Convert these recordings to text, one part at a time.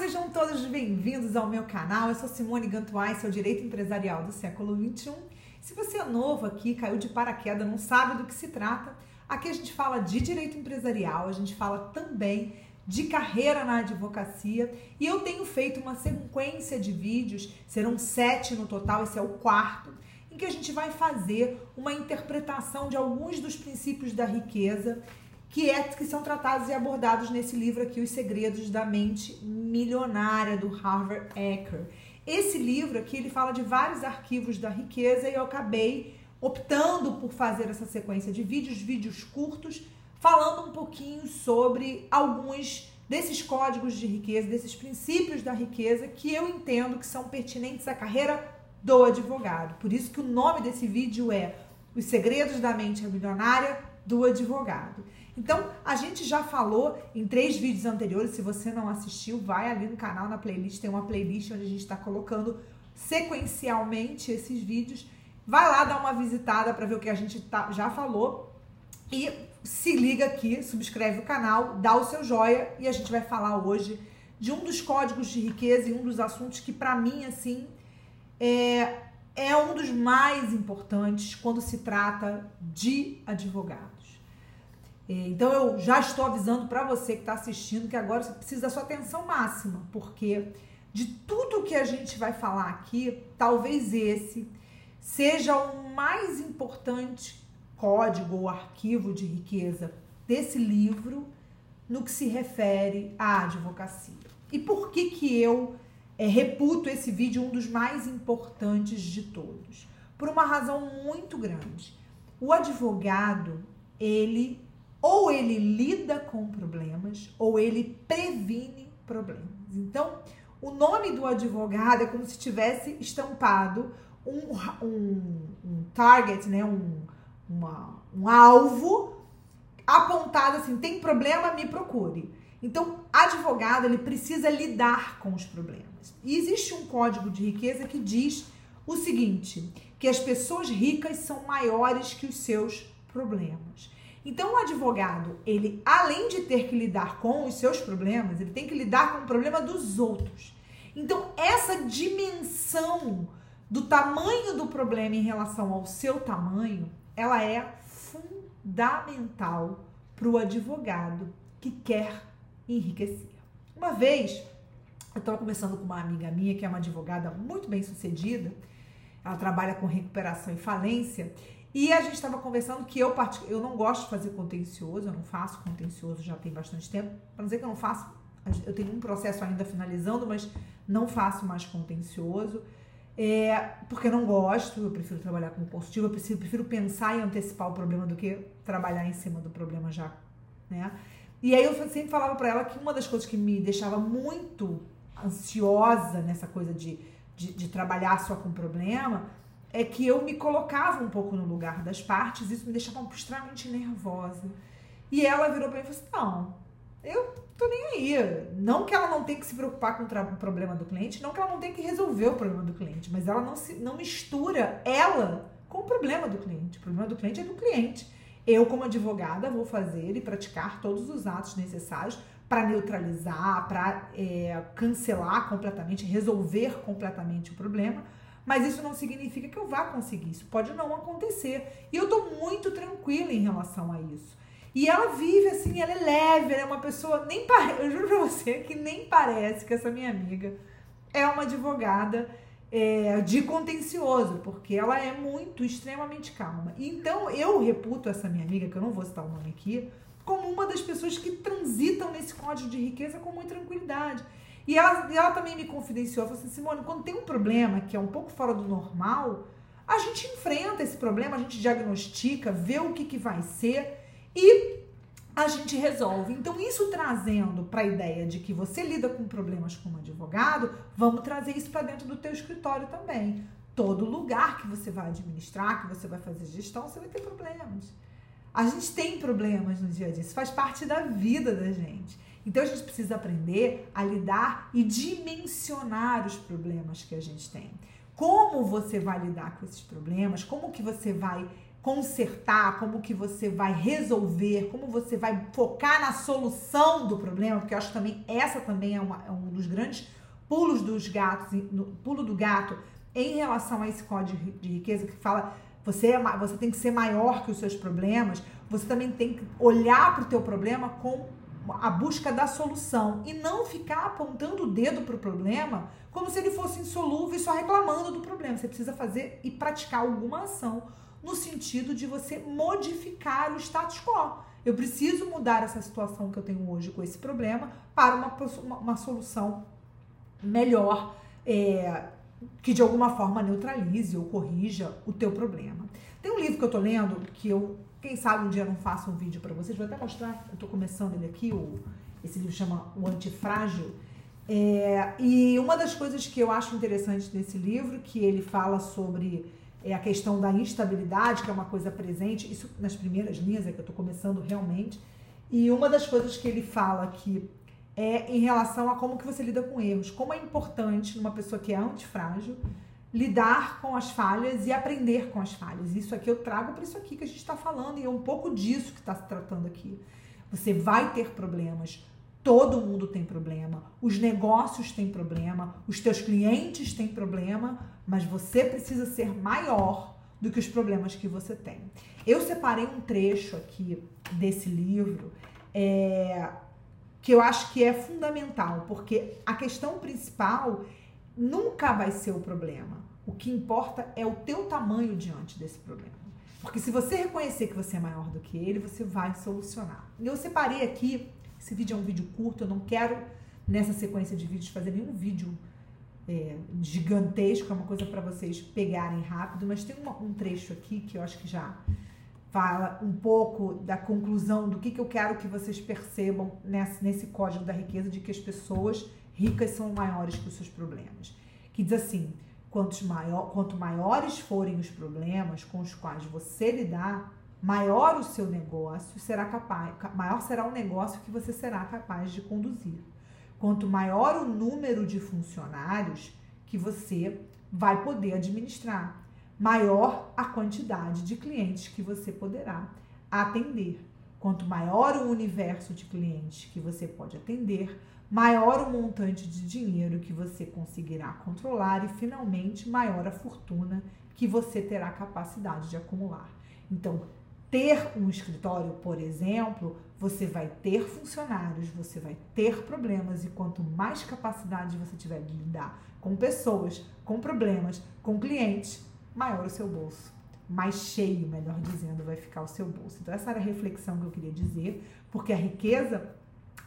sejam todos bem-vindos ao meu canal. Eu sou Simone Gantuai, seu direito empresarial do século 21. Se você é novo aqui, caiu de paraquedas, não sabe do que se trata, aqui a gente fala de direito empresarial, a gente fala também de carreira na advocacia e eu tenho feito uma sequência de vídeos, serão sete no total, esse é o quarto, em que a gente vai fazer uma interpretação de alguns dos princípios da riqueza que, é, que são tratados e abordados nesse livro aqui, Os Segredos da Mente Milionária, do Harvard Ecker. Esse livro aqui, ele fala de vários arquivos da riqueza e eu acabei optando por fazer essa sequência de vídeos, vídeos curtos, falando um pouquinho sobre alguns desses códigos de riqueza, desses princípios da riqueza que eu entendo que são pertinentes à carreira do advogado. Por isso que o nome desse vídeo é Os Segredos da Mente Milionária do Advogado. Então, a gente já falou em três vídeos anteriores. Se você não assistiu, vai ali no canal, na playlist. Tem uma playlist onde a gente está colocando sequencialmente esses vídeos. Vai lá dar uma visitada para ver o que a gente tá, já falou. E se liga aqui, subscreve o canal, dá o seu joia. E a gente vai falar hoje de um dos códigos de riqueza e um dos assuntos que, para mim, assim, é, é um dos mais importantes quando se trata de advogado. É, então eu já estou avisando para você que está assistindo que agora você precisa da sua atenção máxima, porque de tudo que a gente vai falar aqui, talvez esse seja o mais importante código ou arquivo de riqueza desse livro no que se refere à advocacia. E por que que eu é, reputo esse vídeo um dos mais importantes de todos? Por uma razão muito grande. O advogado, ele ou ele lida com problemas ou ele previne problemas. Então, o nome do advogado é como se tivesse estampado um, um, um target, né? um, uma, um alvo apontado assim: tem problema, me procure. Então, advogado ele precisa lidar com os problemas. E existe um código de riqueza que diz o seguinte: que as pessoas ricas são maiores que os seus problemas. Então, o advogado, ele, além de ter que lidar com os seus problemas, ele tem que lidar com o problema dos outros. Então, essa dimensão do tamanho do problema em relação ao seu tamanho, ela é fundamental para o advogado que quer enriquecer. Uma vez, eu estava conversando com uma amiga minha, que é uma advogada muito bem sucedida, ela trabalha com recuperação e falência, e a gente estava conversando que eu, eu não gosto de fazer contencioso, eu não faço contencioso já tem bastante tempo. Para dizer que eu não faço, eu tenho um processo ainda finalizando, mas não faço mais contencioso. É, porque eu não gosto, eu prefiro trabalhar com consultivo, eu prefiro, prefiro pensar e antecipar o problema do que trabalhar em cima do problema já, né? E aí eu sempre falava para ela que uma das coisas que me deixava muito ansiosa nessa coisa de, de, de trabalhar só com problema é que eu me colocava um pouco no lugar das partes, isso me deixava extremamente nervosa. E ela virou para mim e falou assim: não, eu tô nem aí. Não que ela não tenha que se preocupar com o problema do cliente, não que ela não tenha que resolver o problema do cliente, mas ela não, se, não mistura ela com o problema do cliente. O problema do cliente é do cliente. Eu, como advogada, vou fazer e praticar todos os atos necessários para neutralizar, para é, cancelar completamente, resolver completamente o problema mas isso não significa que eu vá conseguir. Isso pode não acontecer. E eu tô muito tranquila em relação a isso. E ela vive assim, ela é leve, ela é uma pessoa. Nem pare... Eu juro pra você que nem parece que essa minha amiga é uma advogada é, de contencioso, porque ela é muito, extremamente calma. Então eu reputo essa minha amiga, que eu não vou citar o nome aqui, como uma das pessoas que transitam nesse código de riqueza com muita tranquilidade. E ela, ela também me confidenciou, falou assim, Simone, quando tem um problema que é um pouco fora do normal, a gente enfrenta esse problema, a gente diagnostica, vê o que, que vai ser e a gente resolve. Então, isso trazendo para a ideia de que você lida com problemas como advogado, vamos trazer isso para dentro do teu escritório também. Todo lugar que você vai administrar, que você vai fazer gestão, você vai ter problemas. A gente tem problemas no dia a dia, isso faz parte da vida da gente. Então a gente precisa aprender a lidar e dimensionar os problemas que a gente tem. Como você vai lidar com esses problemas? Como que você vai consertar, como que você vai resolver, como você vai focar na solução do problema, porque eu acho que também essa também é, uma, é um dos grandes pulos dos gatos, no, pulo do gato em relação a esse código de riqueza que fala você, é, você tem que ser maior que os seus problemas, você também tem que olhar para o teu problema com a busca da solução e não ficar apontando o dedo para o problema como se ele fosse insolúvel e só reclamando do problema. Você precisa fazer e praticar alguma ação no sentido de você modificar o status quo. Eu preciso mudar essa situação que eu tenho hoje com esse problema para uma, uma, uma solução melhor, é, que de alguma forma neutralize ou corrija o teu problema. Tem um livro que eu tô lendo que eu, quem sabe um dia não faço um vídeo para vocês, vou até mostrar, eu tô começando ele aqui, o, esse livro chama O Antifrágil. É, e uma das coisas que eu acho interessante nesse livro, que ele fala sobre é, a questão da instabilidade, que é uma coisa presente, isso nas primeiras linhas é que eu estou começando realmente, e uma das coisas que ele fala que é em relação a como que você lida com erros, como é importante numa pessoa que é antifrágil lidar com as falhas e aprender com as falhas. Isso aqui eu trago para isso aqui que a gente está falando e é um pouco disso que está se tratando aqui. Você vai ter problemas, Todo mundo tem problema, os negócios têm problema, os teus clientes têm problema, mas você precisa ser maior do que os problemas que você tem. Eu separei um trecho aqui desse livro é, que eu acho que é fundamental, porque a questão principal nunca vai ser o problema. O que importa é o teu tamanho diante desse problema. Porque se você reconhecer que você é maior do que ele, você vai solucionar. Eu separei aqui esse vídeo é um vídeo curto, eu não quero nessa sequência de vídeos fazer nenhum vídeo é, gigantesco, é uma coisa para vocês pegarem rápido, mas tem uma, um trecho aqui que eu acho que já fala um pouco da conclusão do que, que eu quero que vocês percebam nesse, nesse código da riqueza de que as pessoas ricas são maiores que os seus problemas. Que diz assim: quanto, maior, quanto maiores forem os problemas com os quais você lidar, maior o seu negócio será capaz, maior será o negócio que você será capaz de conduzir. Quanto maior o número de funcionários que você vai poder administrar, maior a quantidade de clientes que você poderá atender. Quanto maior o universo de clientes que você pode atender, maior o montante de dinheiro que você conseguirá controlar e, finalmente, maior a fortuna que você terá capacidade de acumular. Então, ter um escritório, por exemplo, você vai ter funcionários, você vai ter problemas e quanto mais capacidade você tiver de lidar com pessoas, com problemas, com clientes, maior o seu bolso. Mais cheio, melhor dizendo, vai ficar o seu bolso. Então essa era a reflexão que eu queria dizer, porque a riqueza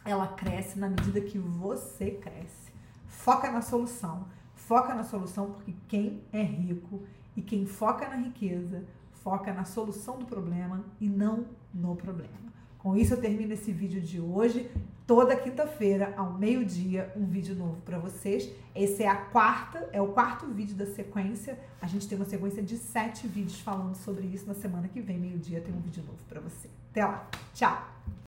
ela cresce na medida que você cresce. Foca na solução. Foca na solução porque quem é rico e quem foca na riqueza foca na solução do problema e não no problema. Com isso eu termino esse vídeo de hoje. Toda quinta-feira, ao meio-dia, um vídeo novo para vocês. Esse é a quarta, é o quarto vídeo da sequência. A gente tem uma sequência de sete vídeos falando sobre isso. Na semana que vem, meio-dia, tem um vídeo novo para você. Até lá. Tchau!